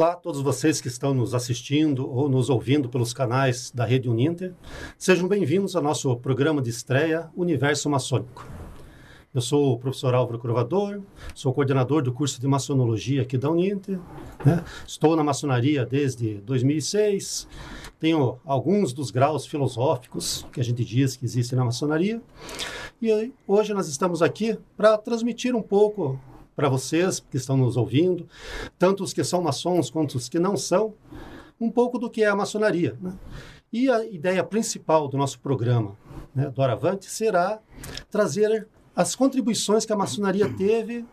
Olá a todos vocês que estão nos assistindo ou nos ouvindo pelos canais da Rede Uninter. Sejam bem-vindos ao nosso programa de estreia Universo Maçônico. Eu sou o professor Álvaro Crovador, sou coordenador do curso de maçonologia aqui da Uninter. Né? Estou na maçonaria desde 2006, tenho alguns dos graus filosóficos que a gente diz que existem na maçonaria. E hoje nós estamos aqui para transmitir um pouco para vocês que estão nos ouvindo, tanto os que são maçons quanto os que não são, um pouco do que é a maçonaria. Né? E a ideia principal do nosso programa, né, do Aravante, será trazer as contribuições que a maçonaria teve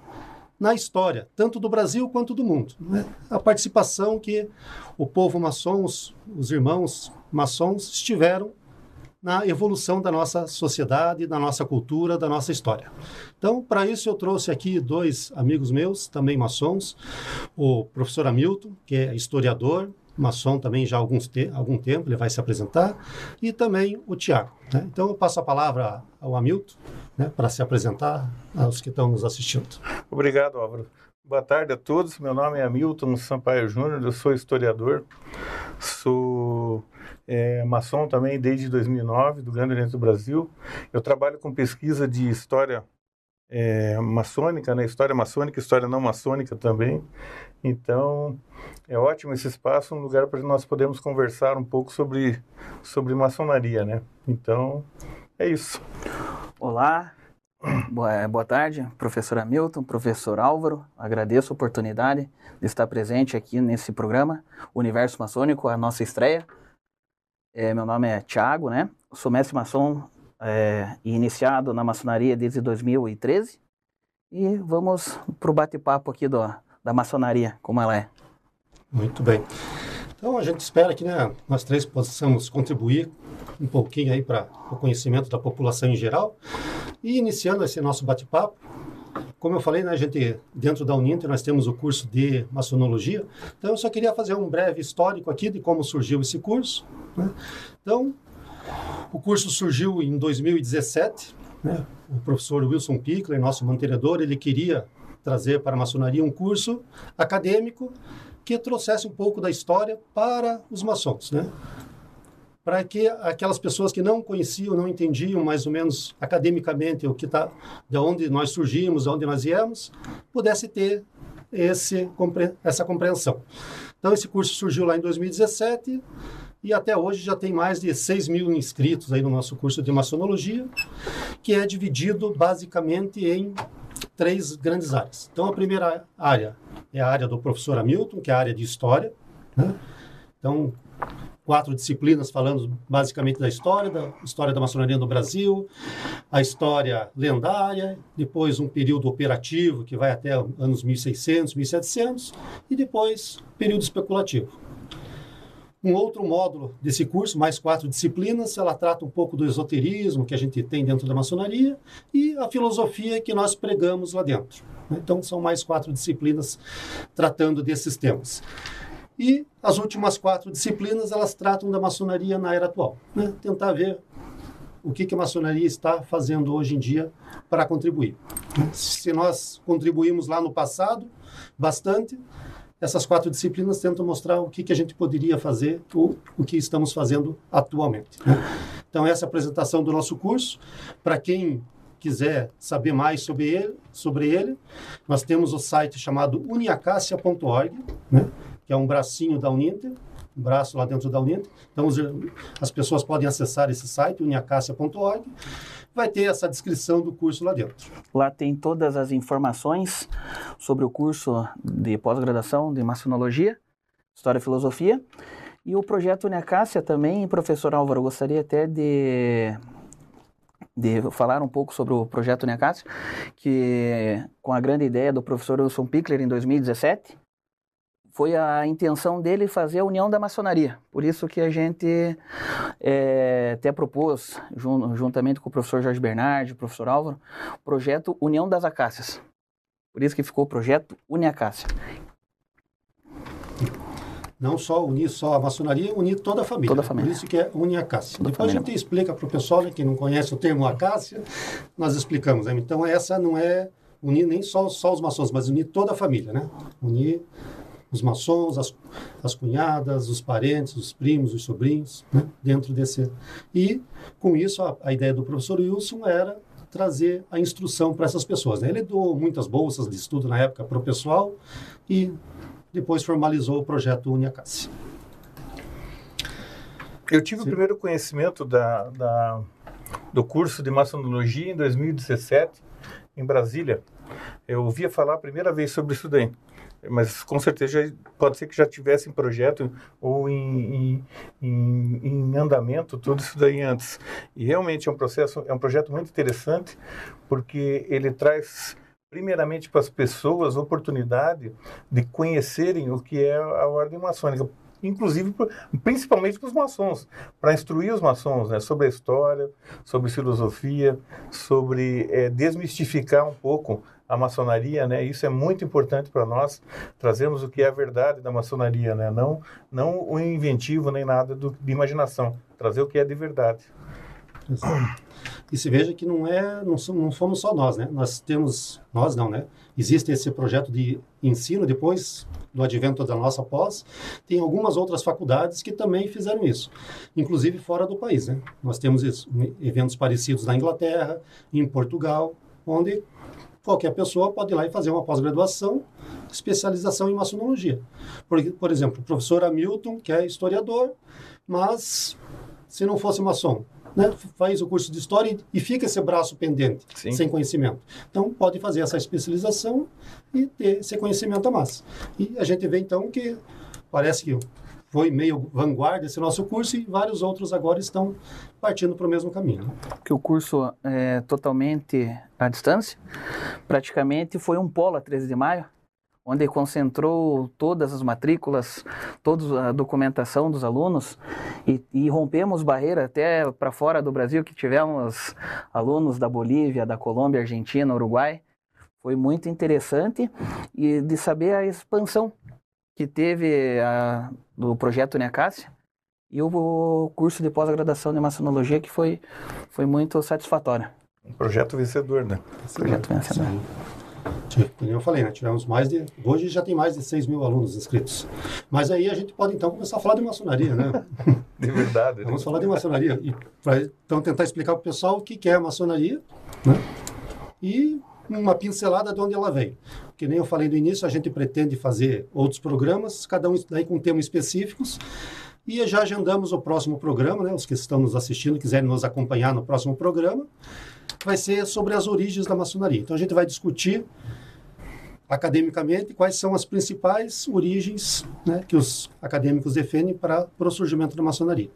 na história, tanto do Brasil quanto do mundo. Né? A participação que o povo maçom, os, os irmãos maçons, estiveram na evolução da nossa sociedade, da nossa cultura, da nossa história. Então, para isso, eu trouxe aqui dois amigos meus, também maçons, o professor Hamilton, que é historiador, maçom também já há alguns te algum tempo, ele vai se apresentar, e também o Tiago. Né? Então, eu passo a palavra ao Hamilton né, para se apresentar aos que estão nos assistindo. Obrigado, Álvaro. Boa tarde a todos. Meu nome é Hamilton Sampaio Júnior, eu sou historiador, sou é, maçom também desde 2009, do Grande Oriente do Brasil. Eu trabalho com pesquisa de história é, maçônica, né? história maçônica, história não maçônica também. Então, é ótimo esse espaço, um lugar para nós podermos conversar um pouco sobre, sobre maçonaria, né? Então, é isso. Olá, boa, boa tarde, professor Hamilton, professor Álvaro. Agradeço a oportunidade de estar presente aqui nesse programa, Universo Maçônico, a nossa estreia. É, meu nome é Tiago, né? Sou mestre maçom é, iniciado na maçonaria desde 2013. E vamos para o bate-papo aqui do, da maçonaria, como ela é. Muito bem. Então a gente espera que né, nós três possamos contribuir um pouquinho aí para o conhecimento da população em geral. E iniciando esse nosso bate-papo, como eu falei, né, gente, dentro da Uninter, nós temos o curso de maçonologia. Então, eu só queria fazer um breve histórico aqui de como surgiu esse curso. Né? Então, o curso surgiu em 2017. Né? O professor Wilson Pickler, nosso mantenedor, ele queria trazer para a maçonaria um curso acadêmico que trouxesse um pouco da história para os maçons, né? Para que aquelas pessoas que não conheciam, não entendiam mais ou menos academicamente o que tá, de onde nós surgimos, de onde nós viemos, pudesse ter esse, essa compreensão. Então, esse curso surgiu lá em 2017 e até hoje já tem mais de 6 mil inscritos aí no nosso curso de maçonologia, que é dividido basicamente em três grandes áreas. Então, a primeira área é a área do professor Hamilton, que é a área de história. Né? Então, quatro disciplinas falando basicamente da história, da história da maçonaria no Brasil, a história lendária, depois um período operativo que vai até anos 1600, 1700 e depois período especulativo. Um outro módulo desse curso, mais quatro disciplinas, ela trata um pouco do esoterismo que a gente tem dentro da maçonaria e a filosofia que nós pregamos lá dentro. Então, são mais quatro disciplinas tratando desses temas. E as últimas quatro disciplinas, elas tratam da maçonaria na era atual. Né? Tentar ver o que, que a maçonaria está fazendo hoje em dia para contribuir. Se nós contribuímos lá no passado bastante, essas quatro disciplinas tentam mostrar o que, que a gente poderia fazer, o, o que estamos fazendo atualmente. Né? Então, essa é a apresentação do nosso curso. Para quem quiser saber mais sobre ele, sobre ele, nós temos o site chamado uniacacia.org, né? Que é um bracinho da Uninter, um braço lá dentro da Uninter. Então, as pessoas podem acessar esse site, uniacacia.org. Vai ter essa descrição do curso lá dentro. Lá tem todas as informações sobre o curso de pós-graduação de Maçonologia, História e Filosofia. E o projeto Uniacácia também, professor Álvaro, gostaria até de de falar um pouco sobre o projeto Uniacácia, que com a grande ideia do professor Wilson Pickler em 2017, foi a intenção dele fazer a união da maçonaria. Por isso que a gente é, até propôs, jun, juntamente com o professor Jorge Bernardi, o professor Álvaro, o projeto União das Acácias. Por isso que ficou o projeto Uniacácia. Não só unir só a maçonaria, unir toda a família. Toda a família. Por isso que é Uniacácia. Depois família. a gente explica para o pessoal, né, que não conhece o termo acácia, nós explicamos. Né? Então essa não é unir nem só, só os maçons, mas unir toda a família, né? Unir os maçons, as, as cunhadas, os parentes, os primos, os sobrinhos, né? dentro desse. E, com isso, a, a ideia do professor Wilson era trazer a instrução para essas pessoas. Né? Ele doou muitas bolsas de estudo na época para o pessoal e depois formalizou o projeto Uniacassi. Eu tive Sim. o primeiro conhecimento da, da, do curso de maçonologia em 2017, em Brasília. Eu ouvia falar a primeira vez sobre isso daí mas com certeza pode ser que já tivesse em projeto ou em, em, em, andamento tudo isso daí antes. E realmente é um processo, é um projeto muito interessante porque ele traz primeiramente para as pessoas oportunidade de conhecerem o que é a ordem maçônica inclusive principalmente para os maçons, para instruir os maçons né, sobre a história, sobre filosofia, sobre é, desmistificar um pouco a maçonaria, né? Isso é muito importante para nós. Trazemos o que é a verdade da maçonaria, né? Não, não o inventivo nem nada do, de imaginação. Trazer o que é de verdade. E se veja que não é, não somos, não só nós, né? Nós temos, nós não, né? Existe esse projeto de ensino depois do advento da nossa pós, tem algumas outras faculdades que também fizeram isso, inclusive fora do país, né? Nós temos isso, eventos parecidos na Inglaterra, em Portugal, onde qualquer pessoa pode ir lá e fazer uma pós-graduação, especialização em maçonologia. Por, por exemplo, o professor Hamilton, que é historiador, mas se não fosse maçom, né, faz o curso de história e fica esse braço pendente, Sim. sem conhecimento. Então, pode fazer essa especialização e ter esse conhecimento a mais. E a gente vê, então, que parece que foi meio vanguarda esse nosso curso e vários outros agora estão partindo para o mesmo caminho. Que o curso é totalmente à distância, praticamente foi um polo a 13 de maio, onde concentrou todas as matrículas, toda a documentação dos alunos e, e rompemos barreira até para fora do Brasil, que tivemos alunos da Bolívia, da Colômbia, Argentina, Uruguai. Foi muito interessante e de saber a expansão que teve a, do projeto Neacácia e o curso de pós-graduação de maçonologia que foi, foi muito satisfatório. Um projeto vencedor, né? Projeto vencedor. Sim. Como eu falei, né? tivemos mais de. Hoje já tem mais de 6 mil alunos inscritos. Mas aí a gente pode então começar a falar de maçonaria, né? De verdade. Vamos né? falar de maçonaria. E pra, então tentar explicar para o pessoal o que, que é a maçonaria, né? E uma pincelada de onde ela veio. Que nem eu falei no início, a gente pretende fazer outros programas, cada um daí com temas específicos. E já agendamos o próximo programa, né? Os que estão nos assistindo, quiserem nos acompanhar no próximo programa, vai ser sobre as origens da maçonaria. Então a gente vai discutir academicamente quais são as principais origens né, que os acadêmicos defendem para, para o surgimento da maçonaria.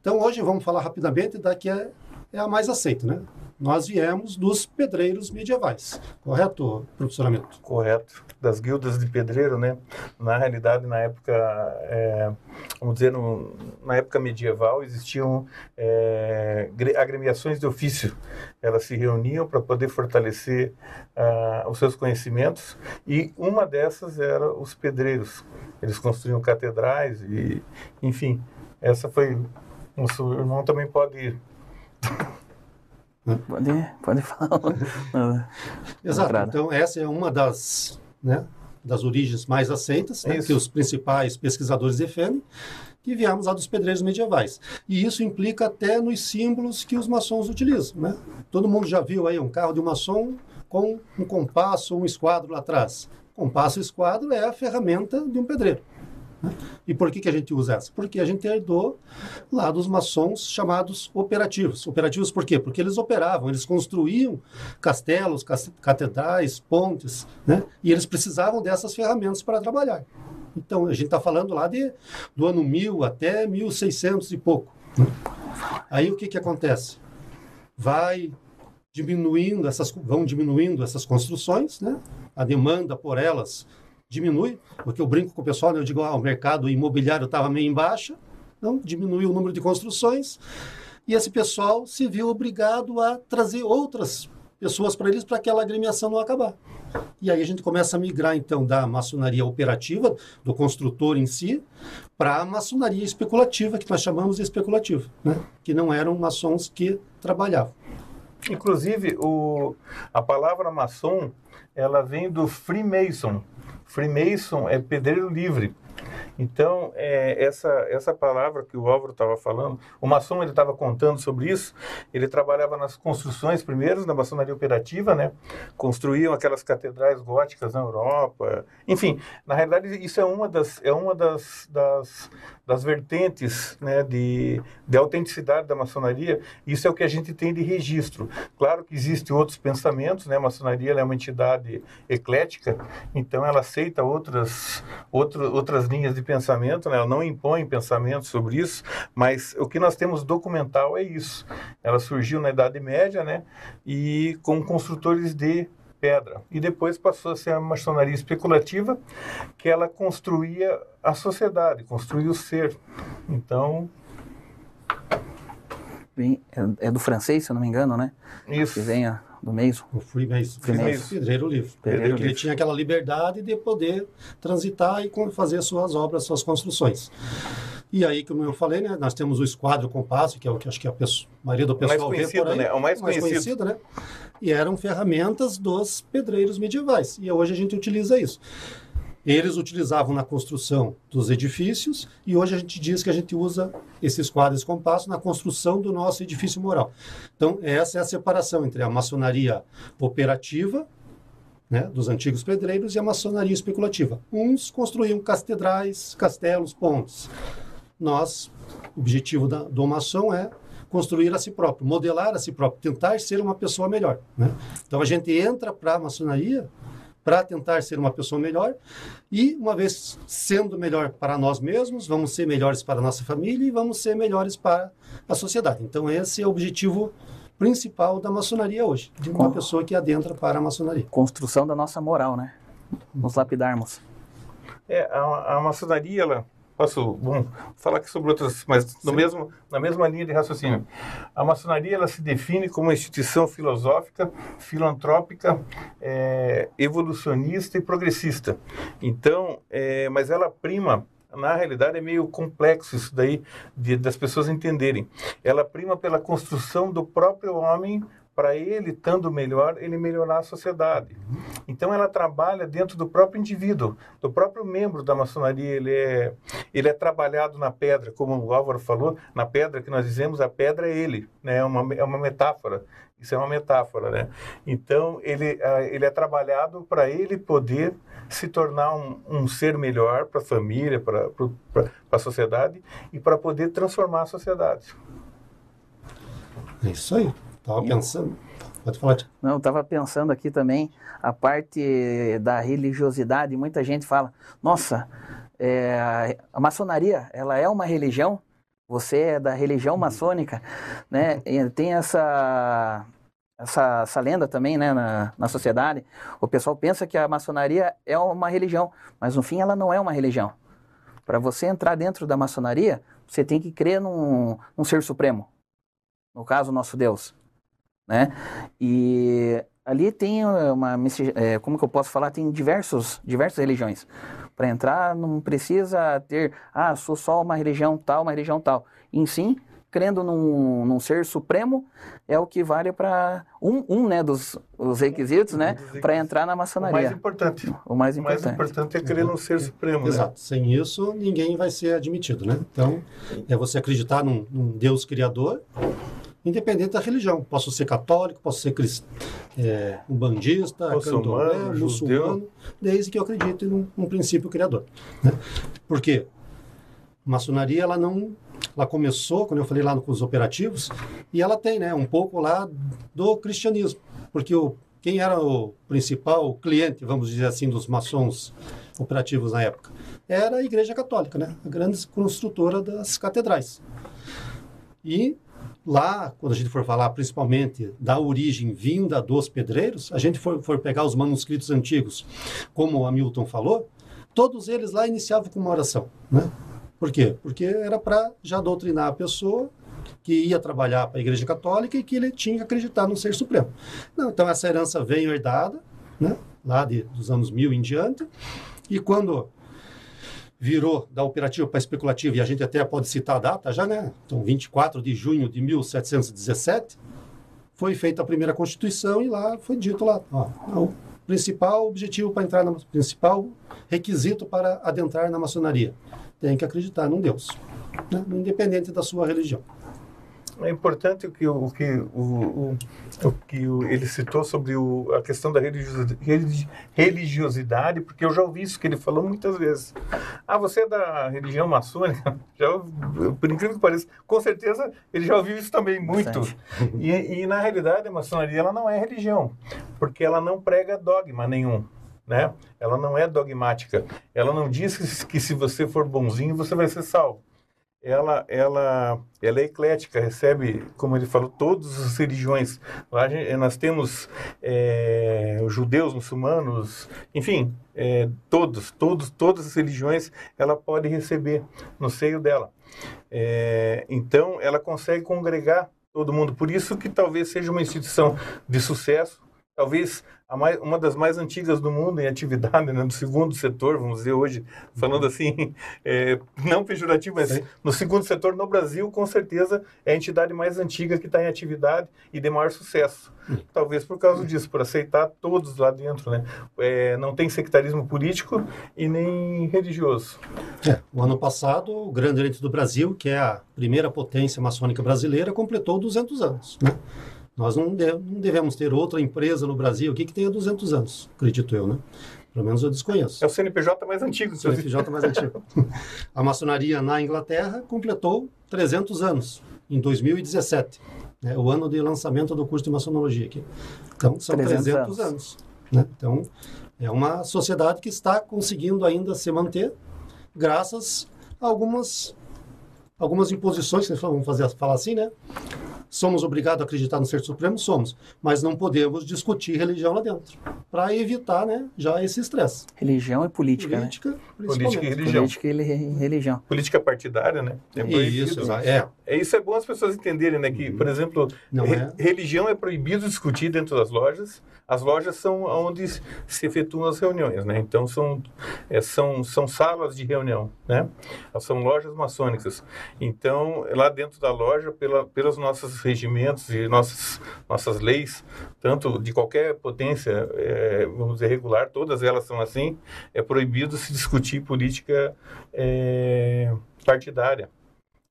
Então hoje vamos falar rapidamente da que é, é a mais aceita, né? Nós viemos dos pedreiros medievais. Correto, professor Hamilton? Correto. Das guildas de pedreiro, né? Na realidade, na época, é, vamos dizer, no, na época medieval, existiam é, agremiações de ofício. Elas se reuniam para poder fortalecer uh, os seus conhecimentos e uma dessas era os pedreiros. Eles construíam catedrais e, enfim, essa foi... Nosso irmão também pode Pode, pode falar. Exato. Então, essa é uma das, né, das origens mais aceitas, né, que os principais pesquisadores defendem, que viemos lá dos pedreiros medievais. E isso implica até nos símbolos que os maçons utilizam. Né? Todo mundo já viu aí um carro de um maçom com um compasso ou um esquadro lá atrás. Compasso e esquadro é a ferramenta de um pedreiro. E por que, que a gente usa essa? Porque a gente herdou lá dos maçons chamados operativos. Operativos por quê? Porque eles operavam, eles construíam castelos, catedrais, pontes, né? E eles precisavam dessas ferramentas para trabalhar. Então, a gente está falando lá de, do ano 1000 até 1600 e pouco. Né? Aí o que, que acontece? Vai diminuindo essas, vão diminuindo essas construções, né? A demanda por elas diminui, porque eu brinco com o pessoal, né? eu digo, ah, o mercado imobiliário estava meio em baixa, então diminuiu o número de construções, e esse pessoal se viu obrigado a trazer outras pessoas para eles para aquela agremiação não acabar. E aí a gente começa a migrar, então, da maçonaria operativa, do construtor em si, para a maçonaria especulativa, que nós chamamos de especulativa, né? que não eram maçons que trabalhavam. Inclusive, o, a palavra maçom, ela vem do Freemason. Freemason é pedreiro livre. Então, é, essa, essa palavra que o Álvaro estava falando, o maçom ele estava contando sobre isso, ele trabalhava nas construções primeiras, na maçonaria operativa, né? Construíam aquelas catedrais góticas na Europa, enfim, na realidade isso é uma das, é uma das, das, das vertentes né, de, de autenticidade da maçonaria, isso é o que a gente tem de registro. Claro que existem outros pensamentos, né? a maçonaria é uma entidade eclética, então ela aceita outras, outro, outras linhas de pensamento, né? ela não impõe pensamento sobre isso, mas o que nós temos documental é isso. Ela surgiu na Idade Média, né? E com construtores de pedra. E depois passou a ser a maçonaria especulativa, que ela construía a sociedade, construía o ser. Então. Bem, é, é do francês, se eu não me engano, né? Isso. Que vem a, do Mason. O Freemason. Freemason. Pedreiro livre. Pedreiro Ele tinha aquela liberdade de poder transitar e fazer suas obras, suas construções. E aí, como eu falei, né, nós temos o esquadro compasso, que é o que acho que a pessoa- a maioria do mais pessoal vê conhecido, por aí. né? O mais conhecido. né? E eram ferramentas dos pedreiros medievais. E hoje a gente utiliza isso. Eles utilizavam na construção dos edifícios e hoje a gente diz que a gente usa esses quadros compassos na construção do nosso edifício moral. Então, essa é a separação entre a maçonaria operativa, né, dos antigos pedreiros, e a maçonaria especulativa. Uns construíam catedrais, castelos, pontes. Nós, o objetivo da, do maçom é construir a si próprio, modelar a si próprio, tentar ser uma pessoa melhor. Né? Então, a gente entra para a maçonaria para tentar ser uma pessoa melhor e, uma vez sendo melhor para nós mesmos, vamos ser melhores para a nossa família e vamos ser melhores para a sociedade. Então, esse é o objetivo principal da maçonaria hoje, de uma pessoa que adentra para a maçonaria. Construção da nossa moral, né? Nos lapidarmos. É, a, a maçonaria, ela. Posso bom, falar aqui sobre outras, mas no mesmo, na mesma linha de raciocínio. A maçonaria ela se define como uma instituição filosófica, filantrópica, é, evolucionista e progressista. Então, é, mas ela prima, na realidade é meio complexo isso daí de, das pessoas entenderem. Ela prima pela construção do próprio homem para ele, estando melhor, ele melhorar a sociedade. Então ela trabalha dentro do próprio indivíduo, do próprio membro da maçonaria. Ele é, ele é trabalhado na pedra, como o Álvaro falou, na pedra que nós dizemos, a pedra é ele, né? é, uma, é uma metáfora. Isso é uma metáfora, né? Então ele, ele é trabalhado para ele poder se tornar um, um ser melhor para a família, para a sociedade e para poder transformar a sociedade. É isso aí. Estava pensando. Pode falar, Tiago. Não, eu estava pensando aqui também a parte da religiosidade. Muita gente fala, nossa, é, a maçonaria, ela é uma religião? Você é da religião maçônica, né? E tem essa, essa, essa lenda também, né, na, na sociedade. O pessoal pensa que a maçonaria é uma religião, mas no fim ela não é uma religião. Para você entrar dentro da maçonaria, você tem que crer num, num ser supremo. No caso, nosso Deus né? E ali tem uma, é, como que eu posso falar, tem diversos, diversas religiões. Para entrar não precisa ter, ah, sou só uma religião tal, uma religião tal. Em sim, crendo num, num ser supremo é o que vale para um, um, né, dos os requisitos, né, para entrar na O maçonaria. mais importante. O mais O mais importante. importante é crer no ser supremo. né? Exato. Sem isso, ninguém vai ser admitido, né? Então, é você acreditar num, num Deus criador, independente da religião. Posso ser católico, posso ser crist... é, um bandista, Muçulmano, candomblé, muçulmano, desde que eu acredite num, num princípio criador. Né? Por quê? A maçonaria, ela não... Ela começou, quando eu falei lá com os operativos, e ela tem, né, um pouco lá do cristianismo. Porque o, quem era o principal cliente, vamos dizer assim, dos maçons operativos na época? Era a Igreja Católica, né? A grande construtora das catedrais. E lá, quando a gente for falar principalmente da origem vinda dos pedreiros, a gente for, for pegar os manuscritos antigos, como o Hamilton falou, todos eles lá iniciavam com uma oração, né? Por quê? Porque era para já doutrinar a pessoa que ia trabalhar para a Igreja Católica e que ele tinha que acreditar no Ser Supremo. Não, então essa herança veio herdada, né? Lá de, dos anos mil em diante, e quando virou da operativa para especulativa, e a gente até pode citar a data já, né? Então, 24 de junho de 1717, foi feita a primeira Constituição e lá foi dito lá, ó, o principal objetivo para entrar na principal requisito para adentrar na maçonaria, tem que acreditar num Deus, né? independente da sua religião. É importante o que o, que o, o, o que o, ele citou sobre o, a questão da religiosidade, porque eu já ouvi isso que ele falou muitas vezes. Ah, você é da religião maçônica? Já, por incrível que pareça, com certeza ele já ouviu isso também muito. E, e na realidade a maçonaria ela não é religião, porque ela não prega dogma nenhum. Né? Ela não é dogmática. Ela não diz que, que se você for bonzinho você vai ser salvo ela, ela, ela é eclética, recebe, como ele falou, todas as religiões. Lá nós temos é, judeus, muçulmanos, enfim, é, todos, todos, todas as religiões ela pode receber no seio dela. É, então, ela consegue congregar todo mundo. Por isso que talvez seja uma instituição de sucesso, talvez mais, uma das mais antigas do mundo em atividade, né, no segundo setor, vamos dizer hoje, falando assim, é, não pejorativo, mas Sim. no segundo setor no Brasil, com certeza, é a entidade mais antiga que está em atividade e de maior sucesso. Hum. Talvez por causa disso, por aceitar todos lá dentro. Né? É, não tem sectarismo político e nem religioso. É, o ano passado, o Grande Oriente do Brasil, que é a primeira potência maçônica brasileira, completou 200 anos. Né? Nós não, de, não devemos ter outra empresa no Brasil aqui que tenha 200 anos, acredito eu, né? Pelo menos eu desconheço. É o CNPJ mais antigo. O CNPJ mais antigo. A maçonaria na Inglaterra completou 300 anos, em 2017. Né? O ano de lançamento do curso de maçonologia aqui. Então, são 300, 300 anos. anos né? Então, é uma sociedade que está conseguindo ainda se manter graças a algumas, algumas imposições, vamos fazer, falar assim, né? Somos obrigados a acreditar no Ser Supremo? Somos. Mas não podemos discutir religião lá dentro. Para evitar né, já esse estresse. Religião e política. Política, né? política e religião. Política e religião. Política partidária, né? É isso, é. é. Isso é bom as pessoas entenderem, né? Que, por exemplo, não re é. religião é proibido discutir dentro das lojas. As lojas são onde se efetuam as reuniões, né? Então, são, é, são, são salas de reunião, né? São lojas maçônicas. Então, lá dentro da loja, pela, pelas nossas regimentos e nossas, nossas leis, tanto de qualquer potência, é, vamos dizer, regular, todas elas são assim, é proibido se discutir política é, partidária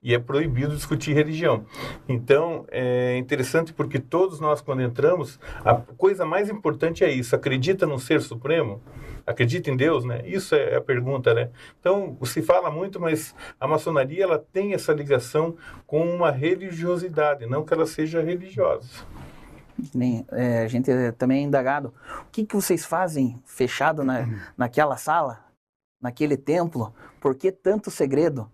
e é proibido discutir religião. Então, é interessante porque todos nós, quando entramos, a coisa mais importante é isso: acredita no Ser Supremo? Acredita em Deus, né? Isso é a pergunta, né? Então, se fala muito, mas a maçonaria ela tem essa ligação com uma religiosidade, não que ela seja religiosa. Nem, é, a gente é também é indagado. O que, que vocês fazem fechado na, naquela sala, naquele templo? Por que tanto segredo?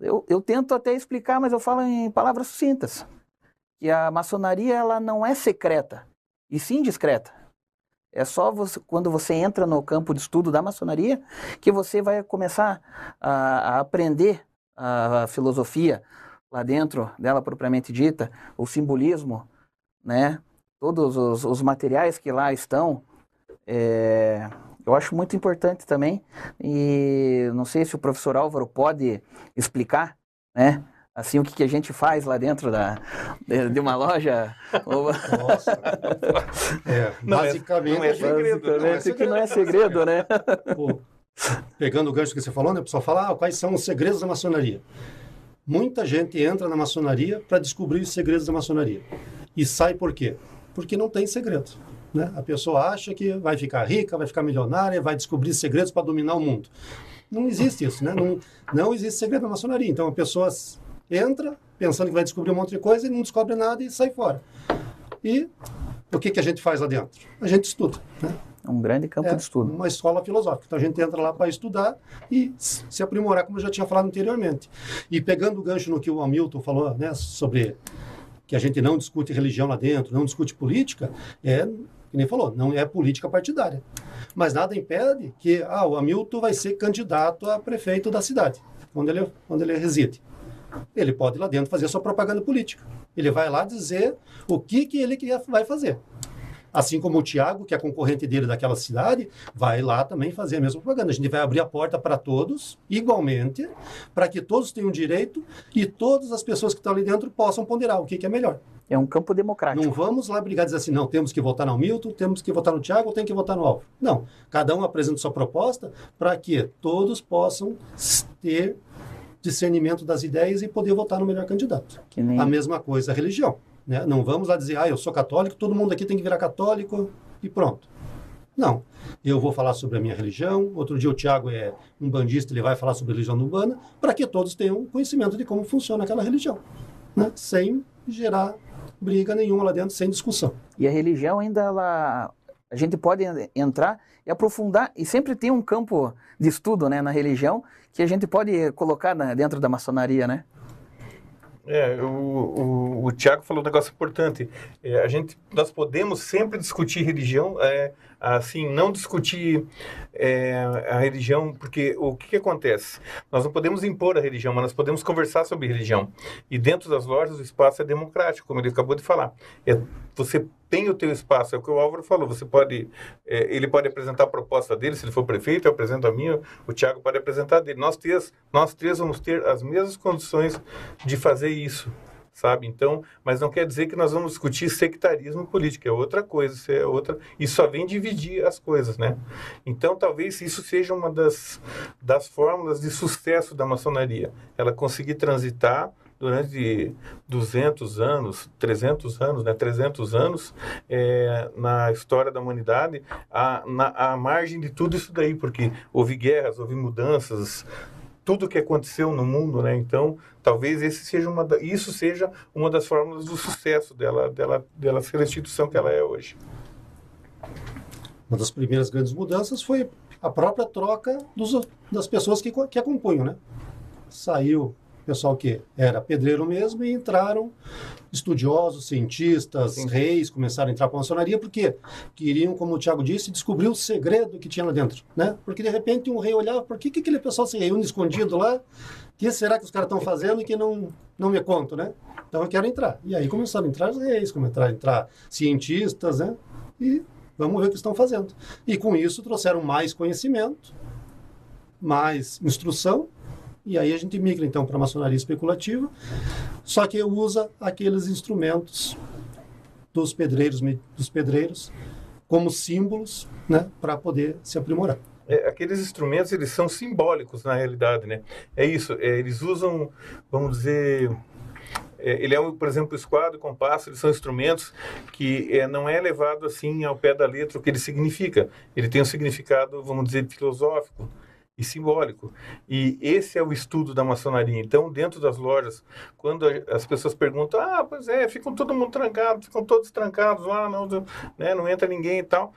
Eu, eu tento até explicar, mas eu falo em palavras sucintas. Que a maçonaria ela não é secreta, e sim discreta. É só você, quando você entra no campo de estudo da maçonaria que você vai começar a, a aprender a, filosofia lá dentro dela propriamente dita, o simbolismo, né? Todos os, os materiais que lá estão. É, eu acho muito importante também. E não sei se o professor Álvaro pode explicar, né? Assim o que, que a gente faz lá dentro da, de, uma loja. Nossa. É, não basicamente, é, não é segredo. Não é segredo. que não é segredo, né? Pô, pegando o gancho que você falou, né? O pessoal fala, ah, quais são os segredos da maçonaria? Muita gente entra na maçonaria para descobrir os segredos da maçonaria. E sai por quê? Porque não tem segredo. Né? A pessoa acha que vai ficar rica, vai ficar milionária, vai descobrir segredos para dominar o mundo. Não existe isso, né? Não, não existe segredo na maçonaria. Então, a pessoa entra pensando que vai descobrir um monte de coisa e não descobre nada e sai fora. E o que, que a gente faz lá dentro? A gente estuda. Né? É um grande campo é de estudo. Uma escola filosófica. Então a gente entra lá para estudar e se aprimorar, como eu já tinha falado anteriormente. E pegando o gancho no que o Hamilton falou né, sobre que a gente não discute religião lá dentro, não discute política, é, que nem falou, não é política partidária. Mas nada impede que ah, o Hamilton vai ser candidato a prefeito da cidade, onde ele, onde ele reside. Ele pode ir lá dentro fazer sua propaganda política. Ele vai lá dizer o que, que ele vai fazer. Assim como o Tiago, que é concorrente dele daquela cidade, vai lá também fazer a mesma propaganda. A gente vai abrir a porta para todos, igualmente, para que todos tenham direito e todas as pessoas que estão ali dentro possam ponderar o que, que é melhor. É um campo democrático. Não vamos lá brigar e dizer assim, não, temos que votar no Milton, temos que votar no Tiago, ou tem que votar no Alvo. Não. Cada um apresenta sua proposta para que todos possam ter discernimento das ideias e poder votar no melhor candidato. Nem... A mesma coisa a religião. Né? Não vamos lá dizer, ah, eu sou católico, todo mundo aqui tem que virar católico e pronto. Não. Eu vou falar sobre a minha religião. Outro dia o Tiago é um bandista, ele vai falar sobre a religião urbana, para que todos tenham conhecimento de como funciona aquela religião. Né? Sem gerar briga nenhuma lá dentro, sem discussão. E a religião ainda, ela, a gente pode entrar e aprofundar, e sempre tem um campo de estudo né, na religião que a gente pode colocar na, dentro da maçonaria, né? É, o, o, o Tiago falou um negócio importante. É, a gente, nós podemos sempre discutir religião, é, assim, não discutir é, a religião, porque o que, que, acontece? Nós não podemos impor a religião, mas nós podemos conversar sobre religião. E dentro das lojas o espaço é democrático, como ele acabou de falar. É, você tem o teu espaço, é o que o Álvaro falou, você pode, é, ele pode apresentar a proposta dele, se ele for prefeito, eu apresento a minha, o Tiago pode apresentar dele. Nós três, nós três vamos ter as mesmas condições de fazer isso sabe? Então, mas não quer dizer que nós vamos discutir sectarismo político, é outra coisa, isso é outra, e só vem dividir as coisas, né? Então, talvez isso seja uma das, das fórmulas de sucesso da maçonaria, ela conseguir transitar durante 200 anos, 300 anos, né, 300 anos é, na história da humanidade, a, na, a margem de tudo isso daí, porque houve guerras, houve mudanças, tudo que aconteceu no mundo, né? Então, talvez esse seja uma da, isso seja uma das fórmulas do sucesso dela, dela, dela ser a instituição que ela é hoje. Uma das primeiras grandes mudanças foi a própria troca dos, das pessoas que, que a compunham, né? Saiu pessoal que era pedreiro mesmo, e entraram estudiosos, cientistas, Sim. reis, começaram a entrar para a maçonaria, porque queriam, como o Tiago disse, descobrir o segredo que tinha lá dentro, né? Porque, de repente, um rei olhava, por que, que aquele pessoal se reúne escondido lá? O que será que os caras estão fazendo e que não, não me conto, né? Então, eu quero entrar. E aí começaram a entrar os reis, começaram a entrar cientistas, né? E vamos ver o que estão fazendo. E com isso trouxeram mais conhecimento, mais instrução e aí a gente migra então para a maçonaria especulativa, só que usa aqueles instrumentos dos pedreiros, dos pedreiros como símbolos, né, para poder se aprimorar. É, aqueles instrumentos eles são simbólicos na realidade, né? É isso. É, eles usam, vamos dizer, é, ele é, por exemplo, o esquadro, o compasso, eles são instrumentos que é, não é levado assim ao pé da letra o que ele significa. Ele tem um significado, vamos dizer, filosófico e simbólico. E esse é o estudo da maçonaria. Então, dentro das lojas, quando as pessoas perguntam, ah, pois é, ficam todo mundo trancado, ficam todos trancados lá, não, né, não entra ninguém e tal.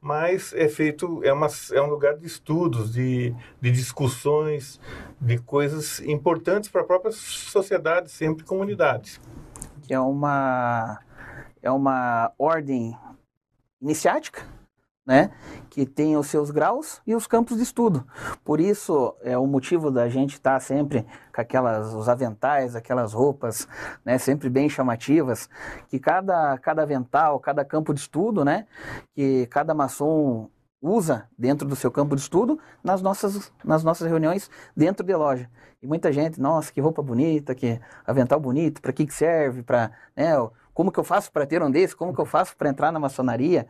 Mas é feito, é, uma, é um lugar de estudos, de, de discussões, de coisas importantes para a própria sociedade, sempre comunidades. É uma, é uma ordem iniciática, né? que tem os seus graus e os campos de estudo. Por isso é o motivo da gente estar tá sempre com aquelas os aventais, aquelas roupas, né, sempre bem chamativas, que cada cada avental, cada campo de estudo, né, que cada maçom usa dentro do seu campo de estudo nas nossas, nas nossas reuniões dentro de loja. E muita gente, nossa, que roupa bonita, que avental bonito, para que, que serve, para, né, como que eu faço para ter um desse? Como que eu faço para entrar na maçonaria?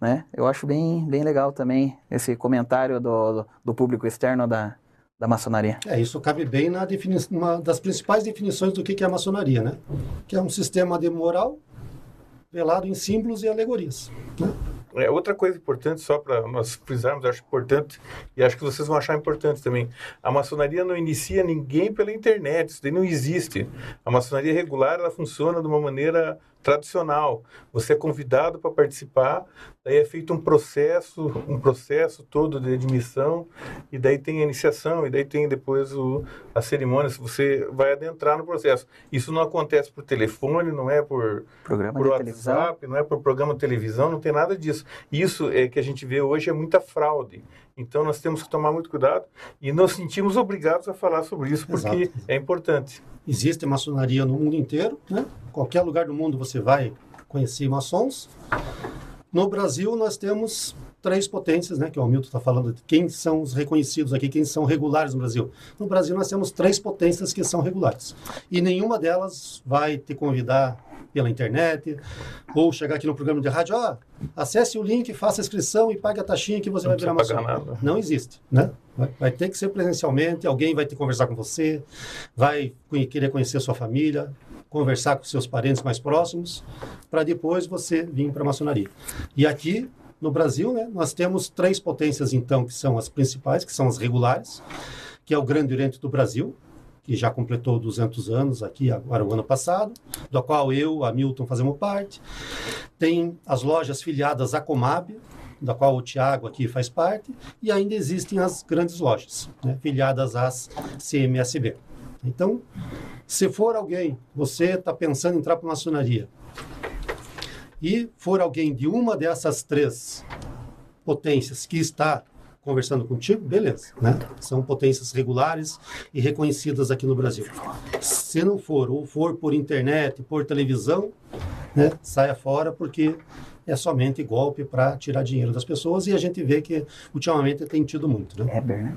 Né? Eu acho bem, bem legal também esse comentário do, do público externo da, da maçonaria. É, isso cabe bem na uma das principais definições do que é a maçonaria, né? Que é um sistema de moral velado em símbolos e alegorias. Né? É, outra coisa importante, só para nós frisarmos, acho importante, e acho que vocês vão achar importante também, a maçonaria não inicia ninguém pela internet, isso daí não existe. A maçonaria regular, ela funciona de uma maneira tradicional. Você é convidado para participar, daí é feito um processo, um processo todo de admissão, e daí tem a iniciação, e daí tem depois o, a cerimônia, você vai adentrar no processo. Isso não acontece por telefone, não é por, programa por WhatsApp, televisão. não é por programa de televisão, não tem nada disso. Isso é que a gente vê hoje é muita fraude. Então nós temos que tomar muito cuidado e nos sentimos obrigados a falar sobre isso porque Exato. é importante. Existe maçonaria no mundo inteiro, né? Qualquer lugar do mundo você vai conhecer maçons. No Brasil, nós temos três potências, né, que o Hamilton está falando, de quem são os reconhecidos aqui, quem são regulares no Brasil. No Brasil, nós temos três potências que são regulares. E nenhuma delas vai te convidar pela internet, ou chegar aqui no programa de rádio, ó, acesse o link, faça a inscrição e pague a taxinha que você Não vai virar maçom. nada. Não existe, né? Vai, vai ter que ser presencialmente, alguém vai ter que conversar com você, vai querer conhecer a sua família, conversar com seus parentes mais próximos, para depois você vir para a maçonaria. E aqui, no Brasil, né, nós temos três potências, então, que são as principais, que são as regulares, que é o Grande Oriente do Brasil, que já completou 200 anos aqui, agora o ano passado, do qual eu, a Milton, fazemos parte. Tem as lojas filiadas à Comab, da qual o Tiago aqui faz parte, e ainda existem as grandes lojas, né, filiadas às CMSB. Então, se for alguém, você está pensando em entrar para a maçonaria, e for alguém de uma dessas três potências que está conversando contigo, beleza, né? São potências regulares e reconhecidas aqui no Brasil. Se não for, ou for por internet, por televisão, né, saia fora, porque é somente golpe para tirar dinheiro das pessoas e a gente vê que ultimamente tem tido muito, né? Weber, né?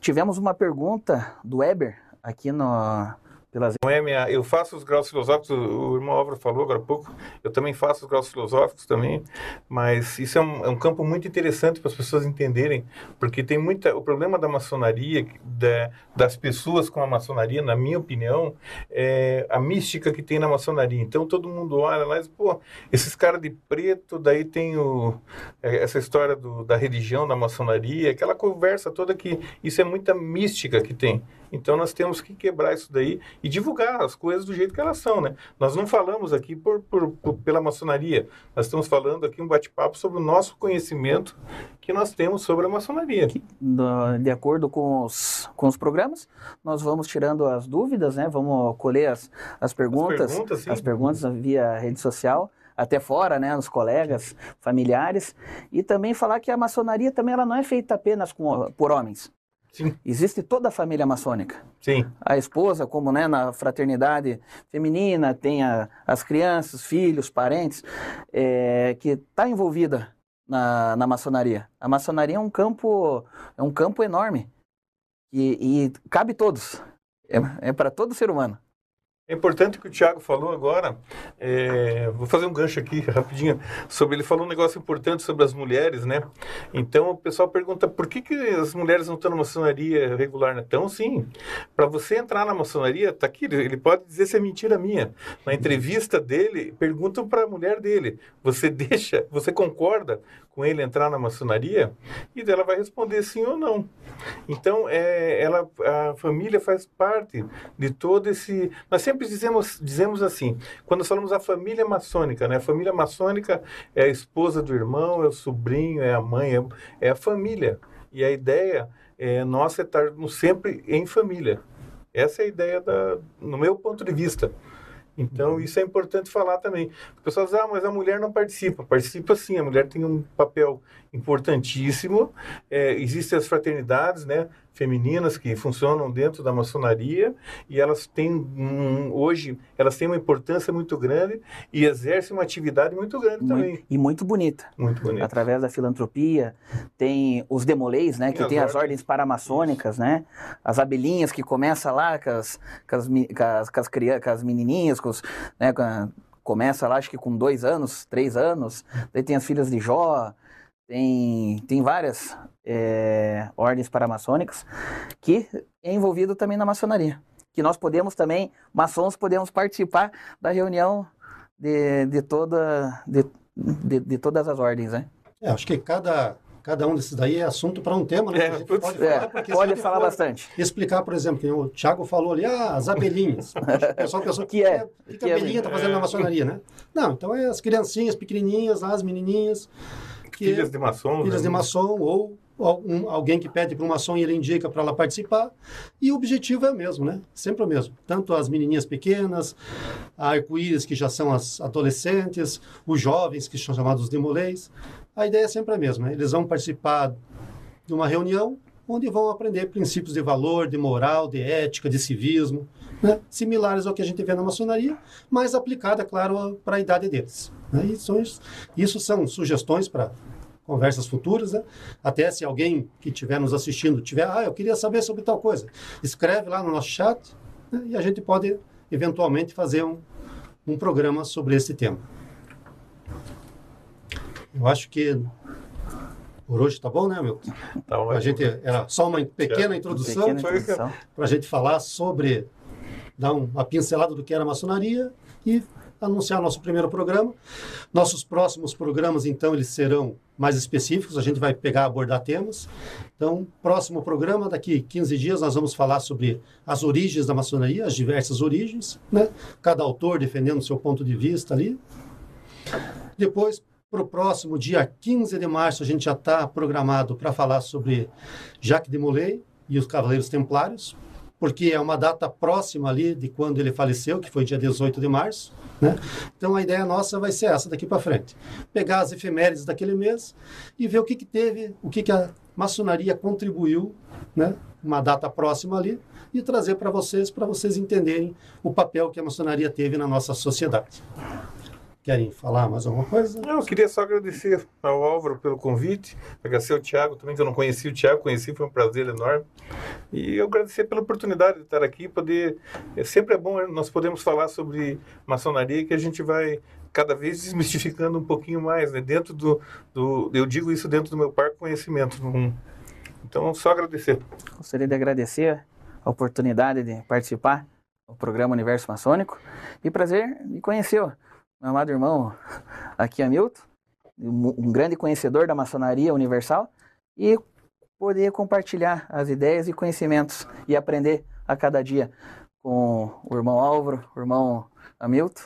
Tivemos uma pergunta do Weber aqui no, pelas Não minha, eu faço os graus filosóficos, o, o irmão Álvaro falou agora há pouco, eu também faço os graus filosóficos também, mas isso é um, é um campo muito interessante para as pessoas entenderem, porque tem muita, o problema da maçonaria, da, das pessoas com a maçonaria, na minha opinião, é a mística que tem na maçonaria. Então todo mundo olha lá e diz, pô, esses caras de preto, daí tem o, é, essa história do, da religião, da maçonaria, aquela conversa toda que isso é muita mística que tem. Então nós temos que quebrar isso daí e divulgar as coisas do jeito que elas são, né? Nós não falamos aqui por, por- por- pela maçonaria, nós estamos falando aqui um bate-papo sobre o nosso conhecimento que nós temos sobre a maçonaria. de acordo com os, com os programas, nós vamos tirando as dúvidas, né? Vamos colher as, as perguntas, perguntas, sim. as perguntas via rede social, até fora, né? Nos colegas, familiares. E também falar que a maçonaria também ela não é feita apenas com, por homens. Sim, Existe toda a família maçônica. sim, A esposa, como né, na fraternidade feminina, tem a- as crianças, filhos, parentes, é, que está envolvida na, na maçonaria. A maçonaria é um campo, é um campo enorme e, e cabe todos. É, é para todo ser humano. É importante que o Thiago falou agora. é, vou fazer um gancho aqui rapidinho sobre ele falou um negócio importante sobre as mulheres, né? Então o pessoal pergunta por que, que as mulheres não estão na maçonaria regular, né? Então sim, para você entrar na maçonaria, tá aqui. Ele pode dizer se é mentira minha. Na entrevista dele, perguntam para a mulher dele: você deixa, você concorda com ele entrar na maçonaria? E dela vai responder sim ou não. Então, é, ela, a família faz parte de todo esse. Nós sempre dizemos, dizemos assim, quando falamos a família maçônica, né? A família maçônica é a esposa do irmão, é o sobrinho, é a mãe, é, é a família. E a ideia é, nossa é estarmos sempre em família. Essa é a ideia, da, no meu ponto de vista. Então, isso é importante falar também. O pessoal diz, ah, mas a mulher não participa. Participa sim, a mulher tem um papel importantíssimo. É, existem as fraternidades né, femininas que funcionam dentro da maçonaria e elas têm, um, hoje, elas têm uma importância muito grande e exercem uma atividade muito grande também. Muito- e muito bonita. Muito bonito. Através da filantropia, tem os demolês, né? Que Tem as tem as ordens. ordens paramaçônicas, né? As abelhinhas que começa lá com as, com as, com as, com as, com as menininhas, com os, né? com a- começa lá, acho que com dois anos, três anos. Daí tem as filhas de Jó, tem, tem várias é, ordens paramaçônicas que é envolvido também na maçonaria. Que nós podemos também, maçons, podemos participar da reunião de, de, toda, de, de, de todas as ordens, né? É, acho que cada, cada um desses daí é assunto para um tema, né? É, que putz, pode É, falar, a pode falar for bastante. Explicar, por exemplo, que o Thiago falou ali, ah, as abelhinhas. O pessoal pensou, Que é? o que, Que a é abelhinha está fazendo É. na maçonaria, né? Não, então é as criancinhas pequenininhas as menininhas, que Filhas de maçom. filhas né? de maçom ou algum, alguém que pede para um maçom e ele indica para ela participar. E o objetivo é o mesmo, né? Sempre o mesmo. Tanto as menininhas pequenas, a arco-íris, que já são as adolescentes, os jovens, que são chamados demolês. A ideia é sempre a mesma. né? Eles vão participar de uma reunião onde vão aprender princípios de valor, de moral, de ética, de civismo, né? similares ao que a gente vê na maçonaria, mas aplicada, claro, para a idade deles. Né? Isso, isso são sugestões para conversas futuras, né? Até se alguém que estiver nos assistindo tiver, ah, eu queria saber sobre tal coisa, escreve lá no nosso chat né? e a gente pode eventualmente fazer um, um programa sobre esse tema. Eu acho que por hoje tá bom, né, Milton? Tá a gente era só uma pequena introdução, para a gente falar sobre dar uma pincelada do que era maçonaria e anunciar nosso primeiro programa. Nossos próximos programas, então, eles serão mais específicos, a gente vai pegar, abordar temas. Então, próximo programa, daqui 15 dias, nós vamos falar sobre as origens da maçonaria, as diversas origens, né? Cada autor defendendo o seu ponto de vista ali. Depois, para o próximo dia 15 de março, a gente já está programado para falar sobre Jacques de Molay e os Cavaleiros Templários, porque é uma data próxima ali de quando ele faleceu, que foi dia 18 de março. Né? Então a ideia nossa vai ser essa daqui para frente: pegar as efemérides daquele mês e ver o que, que teve, o que, que a maçonaria contribuiu, né? uma data próxima ali, e trazer para vocês, para vocês entenderem o papel que a maçonaria teve na nossa sociedade. Querem falar mais alguma coisa? Não, eu queria só agradecer ao Álvaro pelo convite, agradecer ao Tiago também, que eu não conhecia o Tiago, conheci, foi um prazer enorme. E eu agradecer pela oportunidade de estar aqui, poder... É, sempre é bom nós podemos falar sobre maçonaria, que a gente vai cada vez desmistificando um pouquinho mais, né? Dentro do, do... Eu digo isso dentro do meu parque conhecimento. Então, só agradecer. Gostaria de agradecer a oportunidade de participar do programa Universo Maçônico e prazer de conhecê-lo meu amado irmão aqui Hamilton, um grande conhecedor da maçonaria universal, e poder compartilhar as ideias e conhecimentos e aprender a cada dia com o irmão Álvaro, o irmão Hamilton.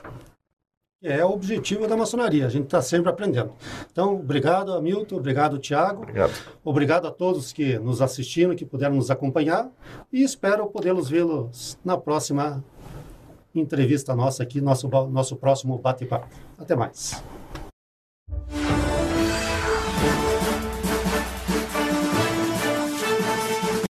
É o objetivo da maçonaria, a gente está sempre aprendendo. Então, obrigado, Hamilton, obrigado, Tiago. Obrigado. Obrigado a todos que nos assistiram, que puderam nos acompanhar e espero podê-los vê-los na próxima entrevista nossa aqui, nosso, nosso próximo bate-papo. Até mais.